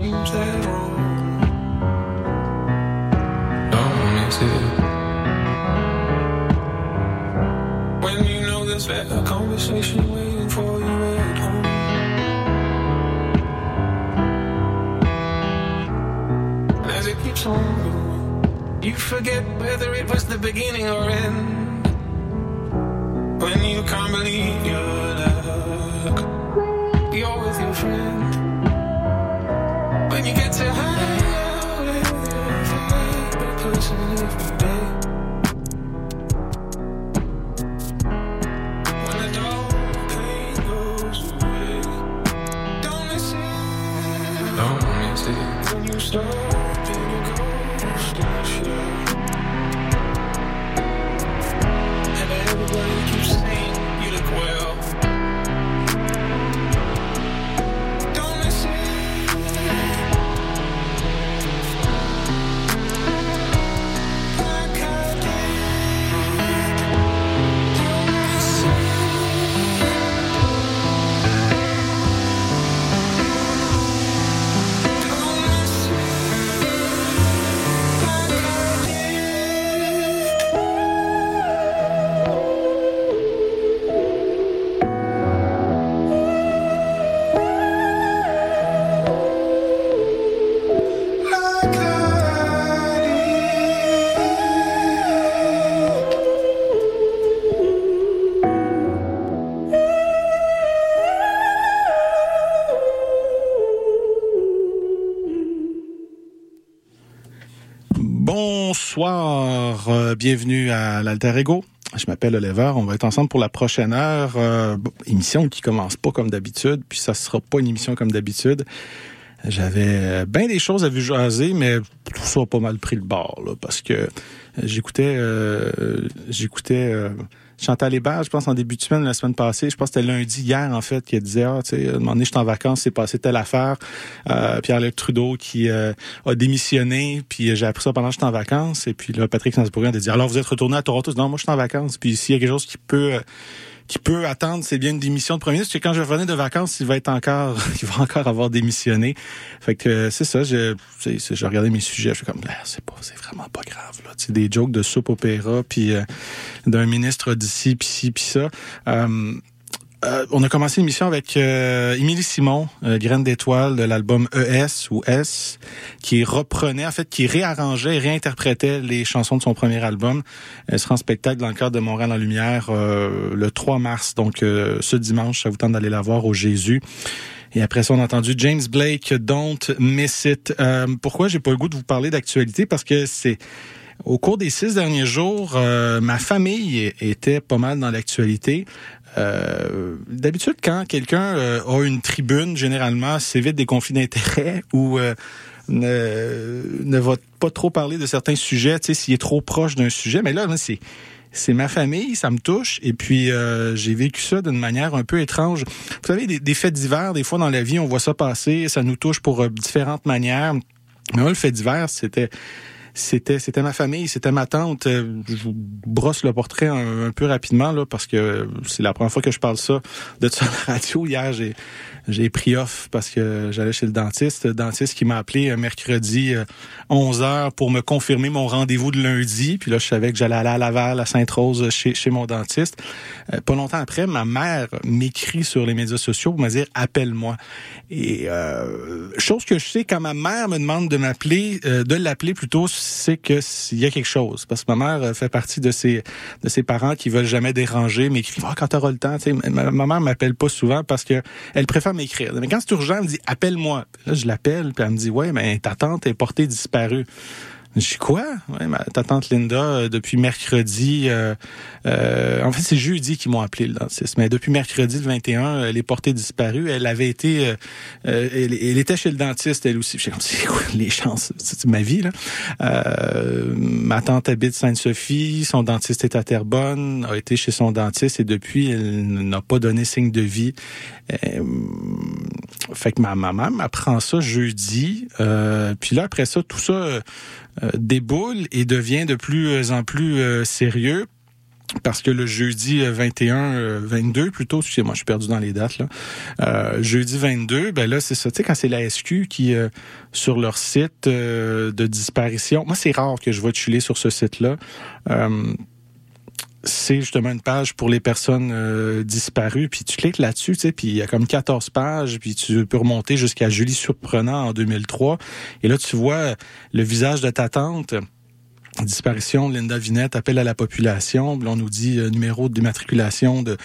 seems that wrong. It. When you know there's better conversation waiting for you at home. As it keeps on going, you forget whether it was the beginning or end. When you can't believe your luck, you're with your friend. It. Bonsoir, euh, bienvenue à l'Alter Ego. Je m'appelle Oliver, on va être ensemble pour la prochaine heure. Euh, émission qui commence pas comme d'habitude, puis ça sera pas une émission comme d'habitude. J'avais bien des choses à vous jaser, mais tout ça a pas mal pris le bord, là, parce que j'écoutais euh, j'écoutais euh, Chantal Hébert, je pense, en début de semaine, la semaine passée. Je pense que c'était lundi, hier, en fait, qui disait, ah, tu sais, un moment donné, j'étais en vacances, c'est passé telle affaire. Euh, Pierre-Luc Trudeau qui euh, a démissionné, puis j'ai appris ça pendant que j'étais en vacances. Et puis là, Patrick Sansbourgien a dit, alors vous êtes retourné à Toronto? Non, moi, je suis en vacances. Puis s'il y a quelque chose qui peut... qui peut attendre, c'est bien une démission de premier ministre. Parce quand je revenais de vacances, il va être encore, il va encore avoir démissionné. Fait que euh, c'est ça. Je, je regardais mes sujets, je suis comme, Ah, c'est pas, c'est vraiment pas grave là. C'est des jokes de soupe opéra, puis euh, d'un ministre d'ici, puis ci, puis ça. Euh, euh, on a commencé l'émission avec euh, Émilie Simon, euh, Graine d'étoile de l'album ES ou S, qui reprenait, en fait, qui réarrangeait réinterprétait les chansons de son premier album. Elle sera en spectacle dans le cadre de Montréal en Lumière euh, le 3 mars, donc euh, ce dimanche. Ça vous tente d'aller la voir au Jésus. Et après ça, on a entendu James Blake, Don't Miss It. Pourquoi j'ai pas le goût de vous parler d'actualité? Parce que c'est au cours des six derniers jours, ma famille était pas mal dans l'actualité. Euh, D'habitude, quand quelqu'un euh, a une tribune, généralement, c'est vite des conflits d'intérêts ou euh, ne, ne va pas trop parler de certains sujets, tu sais, s'il est trop proche d'un sujet. Mais là, c'est c'est ma famille, ça me touche, et puis j'ai vécu ça d'une manière un peu étrange. Vous savez, des, faits divers, des fois dans la vie, on voit ça passer, ça nous touche pour différentes manières. Mais moi, le fait divers, c'était c'était c'était ma famille, c'était ma tante. Euh, Je vous brosse le portrait un, peu rapidement là parce que c'est la première fois que je parle ça de ça la radio. Hier, j'ai j'ai pris off parce que j'allais chez le dentiste, le dentiste qui m'a appelé un mercredi euh, 11 heures pour me confirmer mon rendez-vous de lundi. Puis là, je savais que j'allais aller à Laval, à Sainte-Rose, chez, chez mon dentiste. Euh, pas longtemps après, ma mère m'écrit sur les médias sociaux pour me dire appelle-moi. Et euh, chose que je sais quand ma mère me demande de m'appeler, euh, de l'appeler plutôt, c'est que s'il y a quelque chose. Parce que ma mère euh, fait partie de ces de ces parents qui veulent jamais déranger, m'écrivent ah, quand t'auras le temps. Sais, ma, ma mère m'appelle pas souvent parce que elle préfère m'écrire. Mais quand c'est urgent, elle me dit appelle-moi. Là, je l'appelle, puis elle me dit ouais, mais ta tante est portée disparue. Je dis quoi? Ouais, ma, ta tante Linda, euh, depuis mercredi, euh, euh, en fait c'est jeudi qu'ils m'ont appelé le dentiste, mais depuis mercredi le 21, elle est portée disparue. Elle avait été, euh, euh, elle, elle était chez le dentiste elle aussi. J'ai comme c'est quoi les chances? C'est ma vie là. Euh, ma tante habite Sainte-Sophie, son dentiste est à Terrebonne, a été chez son dentiste et depuis elle n'a pas donné signe de vie. Euh, fait que ma maman m'apprend ça jeudi, euh, puis là après ça tout ça euh, déboule et devient de plus en plus euh, sérieux. parce que le jeudi 21, 22 plutôt, excusez-moi, je suis perdu dans les dates là. Euh, jeudi 22, ben là c'est ça, tu sais quand c'est la SQ qui sur leur site de disparition. Moi c'est rare que je vois tuer sur ce site-là c'est justement une page pour les personnes euh, disparues. Puis tu cliques là-dessus, tu sais, puis il y a comme 14 pages, puis tu peux remonter jusqu'à Julie Surprenant en 2003. Et là, tu vois le visage de ta tante disparition, Linda Vinette appelle à la population. on nous dit euh, numéro de matriculation de,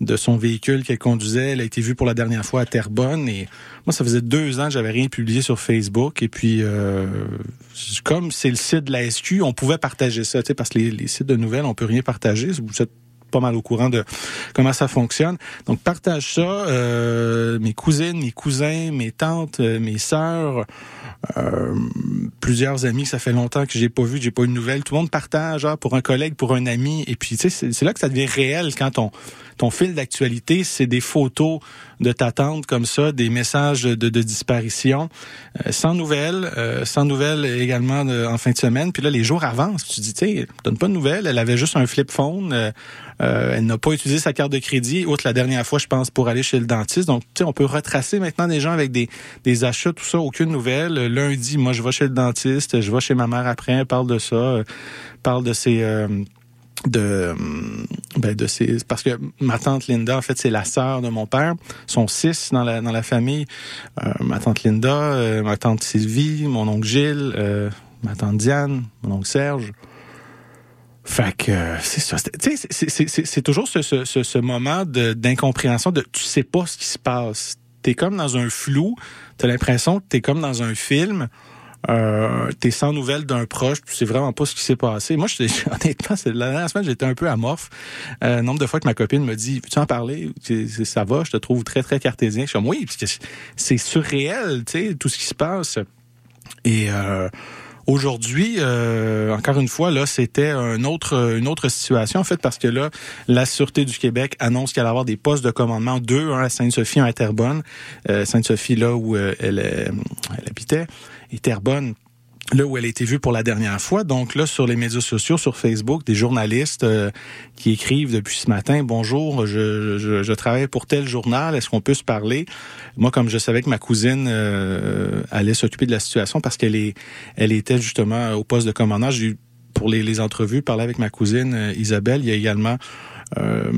de son véhicule qu'elle conduisait. Elle a été vue pour la dernière fois à Terrebonne. Et moi, ça faisait deux ans que j'avais rien publié sur Facebook. Et puis, euh, comme c'est le site de la SQ, on pouvait partager ça, parce que les, sites de nouvelles, on peut rien partager. Vous êtes pas mal au courant de comment ça fonctionne. Donc partage ça. Euh, mes cousines, mes cousins, mes tantes, mes sœurs, euh, plusieurs amis ça fait longtemps que j'ai pas vu, j'ai pas eu de nouvelles. Tout le monde partage, hein, pour un collègue, pour un ami. Et puis, tu sais, c'est là que ça devient réel quand ton, ton fil d'actualité, c'est des photos de ta tante comme ça, des messages de, disparition, euh, sans nouvelles, euh, sans nouvelles également en fin de semaine. Puis là, les jours avancent. Tu dis, tu sais, donne pas de nouvelles. Elle avait juste un flip phone. Euh, elle n'a pas utilisé sa carte de crédit, outre la dernière fois, je pense, pour aller chez le dentiste. Donc, tu sais, on peut retracer maintenant des gens avec des, des achats, tout ça, aucune nouvelle. Lundi, moi, je vais chez le dentiste, je vais chez ma mère après, elle parle de ça, parle de ses de ben de ces parce que ma tante Linda en fait c'est la sœur de mon père. Sont six dans la dans la famille. Euh, ma tante Linda euh, ma tante Sylvie mon oncle Gilles euh, ma tante Diane mon oncle Serge. Fait que c'est ça. C'est toujours ce, ce, ce moment d'incompréhension de, de tu sais pas ce qui se passe. T'es comme dans un flou. T'as l'impression que t'es comme dans un film euh, t'es sans nouvelles d'un proche, tu sais vraiment pas ce qui s'est passé. Moi, je, honnêtement, c'est la dernière semaine, j'étais un peu amorphe. Euh, nombre de fois que ma copine me dit, veux-tu en parler? Ça va, je te trouve très, très cartésien. Je suis comme, oui, c'est surréel, tu sais, tout ce qui se passe. Et euh, Aujourd'hui, euh, encore une fois, là, c'était un autre, une autre situation, en fait, parce que là, la Sûreté du Québec annonce qu'elle va avoir des postes de commandement, deux, un à Sainte-Sophie, un à Terrebonne. Euh, Sainte-Sophie, là où elle, elle habitait, et Terrebonne là où elle a été vue pour la dernière fois. Donc là, sur les médias sociaux, sur Facebook, des journalistes euh, qui écrivent depuis ce matin, bonjour, je, je, je travaille pour tel journal, est-ce qu'on peut se parler? Moi, comme je savais que ma cousine euh, allait s'occuper de la situation parce qu'elle est, elle était justement au poste de commandant, j'ai eu pour les, les entrevues parler avec ma cousine euh, Isabelle. Il y a également euh,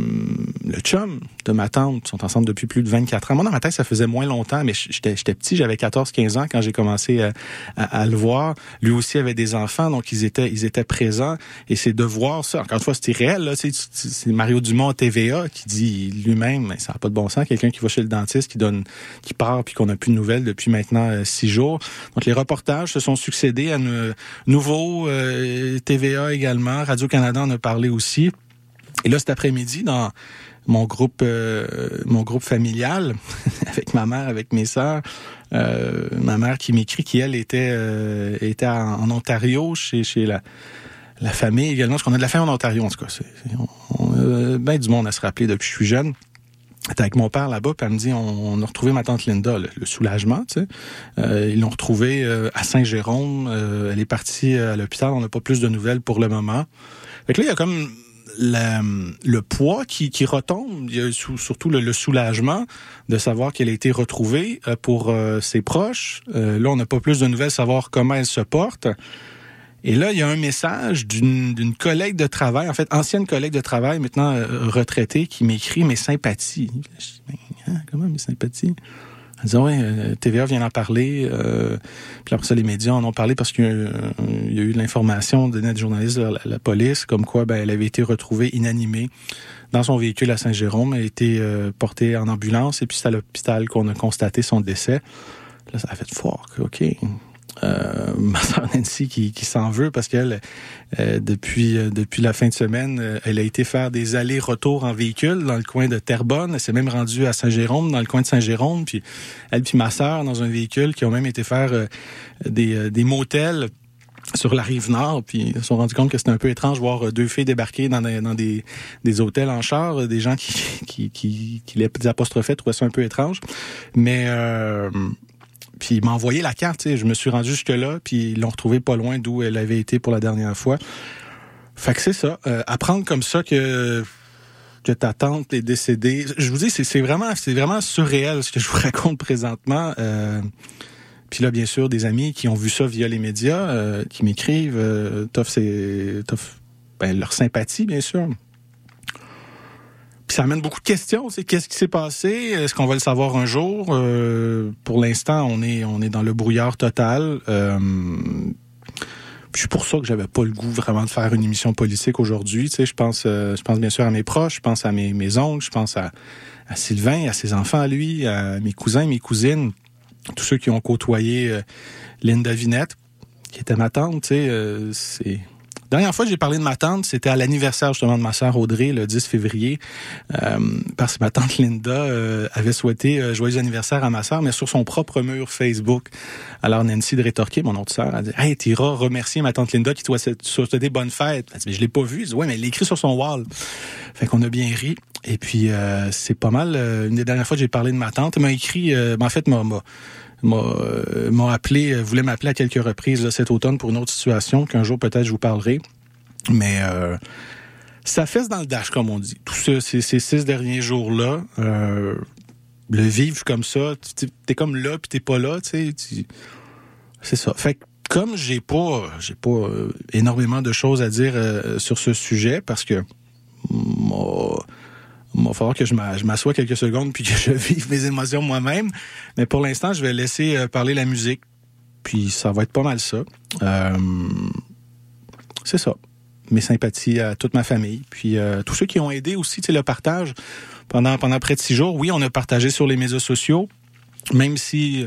le chum de ma tante sont ensemble depuis plus de 24 ans. Moi, dans ma tête, ça faisait moins longtemps, mais j'étais petit, j'avais 14-15 ans quand j'ai commencé à, à, le voir. Lui aussi avait des enfants, donc ils étaient ils étaient présents. Et c'est de voir ça. Encore une fois, c'était réel. C'est Mario Dumont TVA qui dit lui-même, ça n'a pas de bon sens, quelqu'un qui va chez le dentiste, qui donne, qui part, puis qu'on n'a plus de nouvelles depuis maintenant euh, six jours. Donc les reportages se sont succédés à nouveau euh, TVA également. Radio Canada en a parlé aussi. Et là, cet après-midi, dans mon groupe, euh, mon groupe familial, avec ma mère, avec mes sœurs, euh, ma mère qui m'écrit qu'elle était euh, était en, Ontario chez chez la la famille également, parce qu'on a de la famille en Ontario en tout cas. On, a ben du monde à se rappeler depuis que je suis jeune. J'étais avec mon père là-bas, puis elle me dit on, a retrouvé ma tante Linda, le, soulagement, tu sais. ils l'ont retrouvée à Saint-Jérôme. elle est partie à l'hôpital, on n'a pas plus de nouvelles pour le moment. Fait que là, il y a comme le poids qui, qui retombe, surtout le, soulagement de savoir qu'elle a été retrouvée euh, pour euh, ses proches. Euh, là, on n'a pas plus de nouvelles, savoir comment elle se porte. Et là, il y a un message d'une collègue de travail, en fait, ancienne collègue de travail, maintenant retraitée, qui m'écrit mes sympathies. Hein, comment mes sympathies? Elle dit, ouais, euh, TVA vient d'en parler. Euh, puis après ça, les médias en ont parlé parce qu'il y a eu de l'information de net journaliste de la, police, comme quoi ben, elle avait été retrouvée inanimée dans son véhicule à Saint-Jérôme. Elle a été euh, portée en ambulance et puis c'est à l'hôpital qu'on a constaté son décès. Là, ça a fait fort. OK, euh, ma soeur Nancy qui, qui s'en veut parce qu'elle, euh, depuis euh, depuis la fin de semaine, elle a été faire des allers-retours en véhicule dans le coin de Terrebonne. Elle s'est même rendue à Saint-Jérôme, dans le coin de Saint-Jérôme. Puis elle puis ma soeur dans un véhicule qui ont même été faire des, des motels sur la rive nord, puis ils se sont rendus compte que c'était un peu étrange voir deux filles débarquer dans des, dans des, des hôtels en char, des gens qui, qui, qui, qui les apostrophaient trouvaient ça un peu étrange. Mais euh, puis il m'a envoyé la carte, je me suis rendu jusque-là, puis ils l'ont retrouvé pas loin d'où elle avait été pour la dernière fois. Fait que c'est ça. Euh, apprendre comme ça que que ta tante est décédée. Je vous dis, c'est vraiment, vraiment surréel ce que je vous raconte présentement. Euh, puis là, bien sûr, des amis qui ont vu ça via les médias, euh, qui m'écrivent, euh, c'est, ben, leur sympathie, bien sûr. Puis ça amène beaucoup de questions. C'est qu'est-ce qui s'est passé? Est-ce qu'on va le savoir un jour? Euh, Pour l'instant, on est on est dans le brouillard total. Euh, c'est pour ça que j'avais pas le goût vraiment de faire une émission politique aujourd'hui. Tu sais, je pense, euh, je pense bien sûr à mes proches, je pense à mes, mes oncles, je pense à, Sylvain, à ses enfants, à lui, à mes cousins, mes cousines, tous ceux qui ont côtoyé euh, Linda Vinette, qui était ma tante. Tu sais, c'est dernière fois j'ai parlé de ma tante, c'était à l'anniversaire justement de ma sœur Audrey, le 10 février, euh, parce que ma tante Linda euh, avait souhaité euh, joyeux anniversaire à ma sœur, mais sur son propre mur Facebook. Alors Nancy de rétorquer, mon autre sœur, a dit « Hey, t'iras remercier ma tante Linda qui t'a souhaité bonnes fêtes. » Elle dit « Mais je l'ai pas vu. » Je dis « Ouais, mais elle écrit sur son wall. » Fait qu'on a bien ri. Et puis, c'est pas mal. une des dernières fois que j'ai parlé de ma tante, elle m'a écrit, ben, en fait, m'a m'a appelé, euh, voulait m'appeler à quelques reprises cet automne pour une autre situation qu'un jour peut-être je vous parlerai. Mais euh, ça fesse dans le dash, comme on dit. Tous ce, ces, ces, six derniers jours-là, euh, le vivre comme ça, t'es comme là puis t'es pas là, tu sais. C'est ça. Fait que comme j'ai pas, j'ai pas énormément de choses à dire sur ce sujet parce que il va falloir que je m'assoie quelques secondes puis que je vive mes émotions moi-même. Mais pour l'instant, je vais laisser euh, parler la musique. Puis ça va être pas mal ça. Euh, c'est ça. Mes sympathies à toute ma famille. Puis euh, tous ceux qui ont aidé aussi, le partage pendant, pendant près de six jours. Oui, on a partagé sur les médias sociaux, même si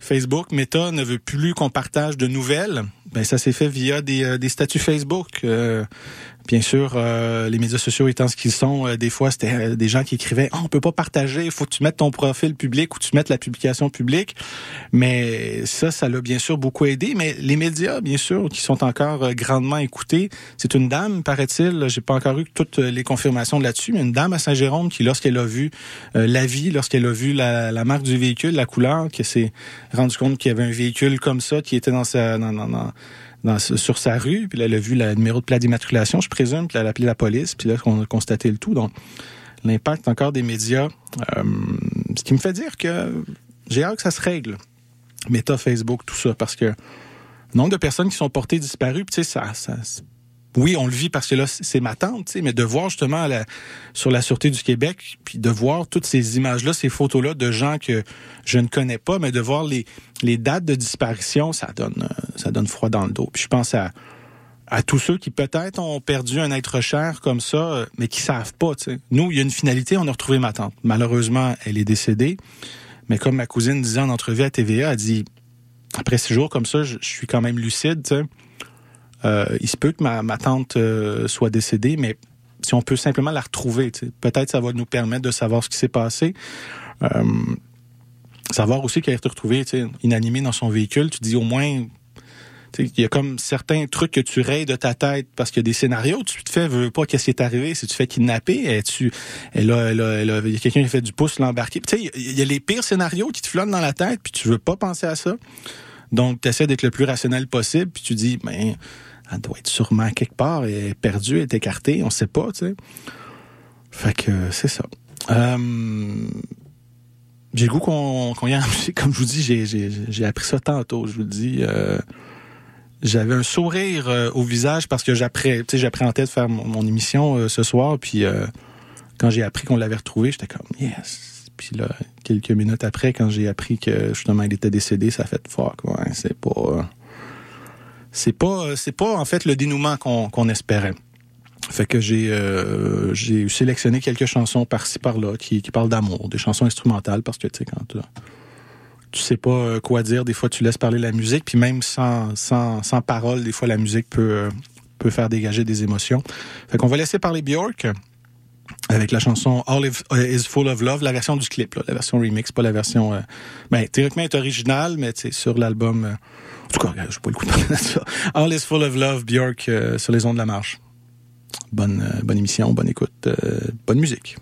Facebook, Meta ne veut plus qu'on partage de nouvelles. Ben ça s'est fait via des, des statuts Facebook. Bien sûr, euh, les médias sociaux étant ce qu'ils sont, euh, des fois, c'était euh, des gens qui écrivaient oh, « on peut pas partager, il faut que tu mettes ton profil public ou tu mettes la publication publique ». Mais ça, ça l'a bien sûr beaucoup aidé. Mais les médias, bien sûr, qui sont encore grandement écoutés, c'est une dame, paraît-il, j'ai pas encore eu toutes les confirmations là-dessus, mais une dame à Saint-Jérôme qui, lorsqu'elle a vu la vie, lorsqu'elle a vu la, la, marque du véhicule, la couleur, qui s'est rendu compte qu'il y avait un véhicule comme ça qui était dans sa... Dans, dans, dans, sur sa rue, puis là, elle a vu le numéro de plaque d'immatriculation, je présume, puis elle a appelé la police, puis là, on a constaté le tout. Donc, l'impact encore des médias, euh, ce qui me fait dire que j'ai hâte que ça se règle. Meta, Facebook, tout ça, parce que nombre de personnes qui sont portées disparues, tu sais, ça, ça, oui, on le vit parce que là, c'est ma tante, mais de voir justement sur la Sûreté du Québec, puis de voir toutes ces images-là, ces photos-là de gens que je ne connais pas, mais de voir les, dates de disparition, ça donne, euh, ça donne froid dans le dos. Puis je pense à, tous ceux qui peut-être ont perdu un être cher comme ça, euh, mais qui savent pas. sais. Nous, il y a une finalité, on a retrouvé ma tante. Malheureusement, elle est décédée. Mais comme ma cousine disait en entrevue à TVA, elle dit, après six jours comme ça, je, je suis quand même lucide. sais. Euh, il se peut que ma, tante euh, soit décédée, mais si on peut simplement la retrouver, peut-être ça va nous permettre de savoir ce qui s'est passé. Euh, savoir aussi qu'elle a été retrouvée inanimée dans son véhicule, tu dis au moins il y a comme certains trucs que tu rayes de ta tête parce qu'il y a des scénarios, tu te fais, veux pas qu'est-ce qui est arrivé, si tu fais kidnapper, et tu, il y a quelqu'un qui fait du pouce l'embarquer. Tu sais, il y a les pires scénarios qui te flottent dans la tête, puis tu veux pas penser à ça. Donc, tu essaies d'être le plus rationnel possible, puis tu dis, ben, elle doit être sûrement quelque part, elle est perdue, elle est écartée, on sait pas, tu sais. Fait que c'est ça. Euh, j'ai le goût qu'on y a comme je vous dis, j'ai appris ça tantôt, je vous le dis. Euh, j'avais un sourire euh, au visage parce que j'appréhendais de faire mon, émission ce soir, puis quand j'ai appris qu'on l'avait retrouvé, j'étais comme yes. Puis là, quelques minutes après, quand j'ai appris que justement il était décédé, ça fait fuck, ouais, c'est pas c'est pas c'est pas en fait le dénouement qu'on espérait. Fait que j'ai euh, j'ai sélectionné quelques chansons par-ci par-là qui, qui parlent d'amour, des chansons instrumentales parce que tu sais quand tu sais pas euh, quoi dire, des fois tu laisses parler la musique, puis même sans sans sans parole, des fois la musique peut euh, peut faire dégager des émotions. Fait qu'on va laisser parler Björk avec la chanson All is Full of Love, la version du clip, la version remix, pas la version. Euh, ben, théoriquement, est originale, mais sur l'album. Euh, en tout cas, je pas le coup de ça. All is Full of Love, Björk, euh, sur les ondes de la marche. Bonne, euh, bonne émission, bonne écoute, bonne musique.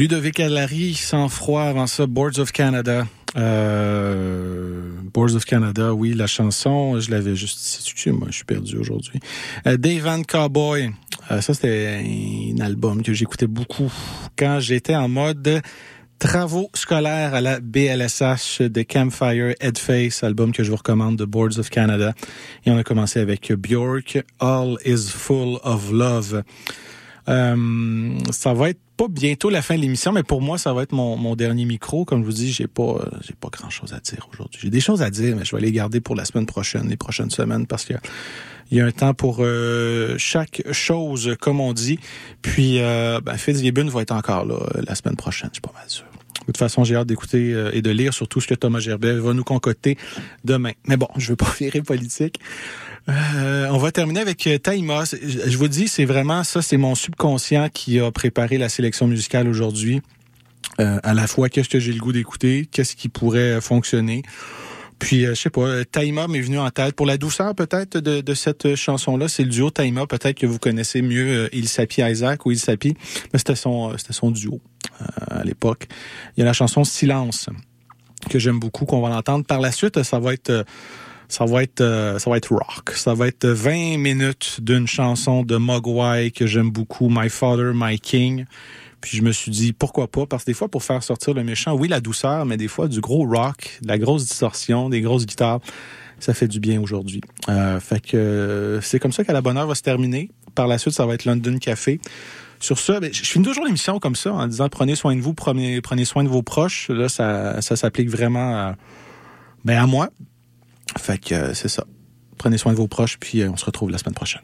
Ludovic Allary, sans froid, avant ça, Boards of Canada. Euh, Boards of Canada, oui, la chanson, je l'avais juste située, moi, je suis perdu aujourd'hui. Euh, Dave Van Cowboy, euh, ça c'était un album que j'écoutais beaucoup quand j'étais en mode travaux scolaires à la BLSH de Campfire Headface, album que je vous recommande de Boards of Canada. Et on a commencé avec Bjork, All is Full of Love. Euh, ça va être pas bientôt la fin de l'émission, mais pour moi, ça va être mon, mon dernier micro. Comme je vous dis, j'ai pas, j'ai pas grand chose à dire aujourd'hui. J'ai des choses à dire, mais je vais les garder pour la semaine prochaine, les prochaines semaines, parce que il y a un temps pour euh, chaque chose, comme on dit. Puis, euh, ben, Fitzgibbon va être encore là euh, la semaine prochaine, je pas mal sûr. De toute façon, j'ai hâte d'écouter euh, et de lire surtout ce que Thomas Gerbet va nous concocter demain. Mais bon, je veux pas virer politique. Euh, on va terminer avec euh, Taïma. Je vous dis, c'est vraiment ça, c'est mon subconscient qui a préparé la sélection musicale aujourd'hui. Euh, à la fois, qu'est-ce que j'ai le goût d'écouter, qu'est-ce qui pourrait fonctionner? Puis, je sais pas, Taïma m'est venu en tête. Pour la douceur, peut-être, de, cette chanson-là, c'est le duo Taïma. Peut-être que vous connaissez mieux Il Sapi Isaac ou Il Sapi. Mais c'était son duo à l'époque. Il y a la chanson Silence, que j'aime beaucoup, qu'on va l'entendre. Par la suite, ça va être ça va être euh, ça va être rock. Ça va être 20 minutes d'une chanson de Mogwai que j'aime beaucoup, My Father, My King. Puis je me suis dit pourquoi pas? Parce que des fois pour faire sortir le méchant, oui la douceur, mais des fois du gros rock, de la grosse distorsion, des grosses guitares, ça fait du bien aujourd'hui. Euh, fait que euh, c'est comme ça qu'à la bonne heure va se terminer. Par la suite, ça va être London Café. Sur ça, ben, je finis toujours l'émission comme ça en disant prenez soin de vous, prenez, prenez soin de vos proches. Là, ça, ça s'applique vraiment à, ben à moi, fait que euh, c'est ça. Prenez soin de vos proches, puis euh, on se retrouve la semaine prochaine.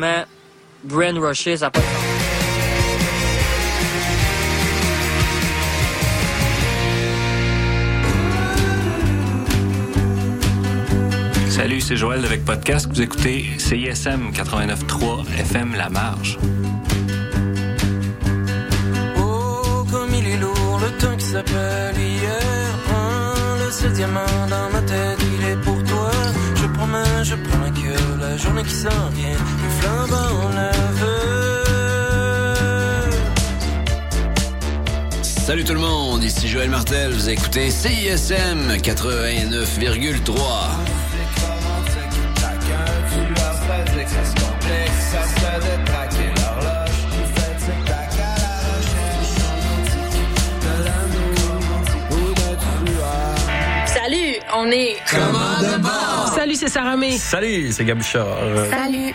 vraiment brainwashé, ça pas Salut, c'est Joël avec Podcast. Vous écoutez CISM 89.3 FM La Marge. Oh, comme il est lourd le temps qui s'appelle hier. Hein, Prends-le, ce diamant dans ma tête, il est pour toi. Je promets, je prends que la journée qui s'en vient Salut tout le monde, ici Joël Martel, vous écoutez CISM 89,3. Salut, on est... Salut, c'est Sarah Salut, c'est Gabuchard. Salut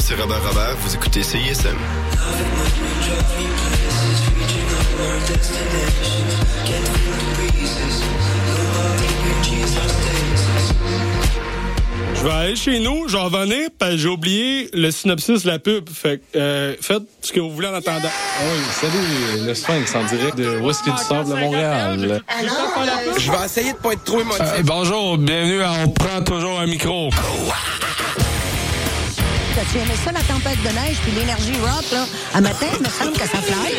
C'est Robert Robert, vous écoutez CISM. Je vais aller chez nous, je vais revenir, parce que j'ai oublié le synopsis de la pub. Fait que, euh, faites ce que vous voulez en attendant. Ah Oui, salut, le Sphinx en direct de Whisky du Sable de Montréal? Je vais essayer de pas être trop émotif. Euh, bonjour, bienvenue à On prend toujours un micro. T'as-tu aimé ça, la tempête de neige puis l'énergie rock, là? À matin, il me semble que ça fly.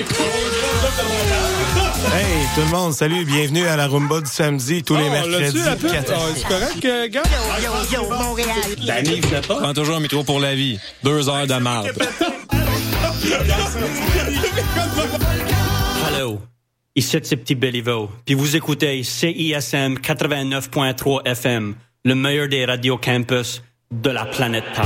Hey, tout le monde, salut, bienvenue à la Rumba du samedi, tous les Oh, mercredis. la Ah, c'est correct, euh, gars? Yo, yo, yo, Montréal. Danny, venait pas. Prends toujours un micro pour la vie. Deux heures de marde. Hello. Ici, c'est Petit Béliveau. Puis vous écoutez CISM 89.3 FM, le meilleur des radios campus de la planète Terre.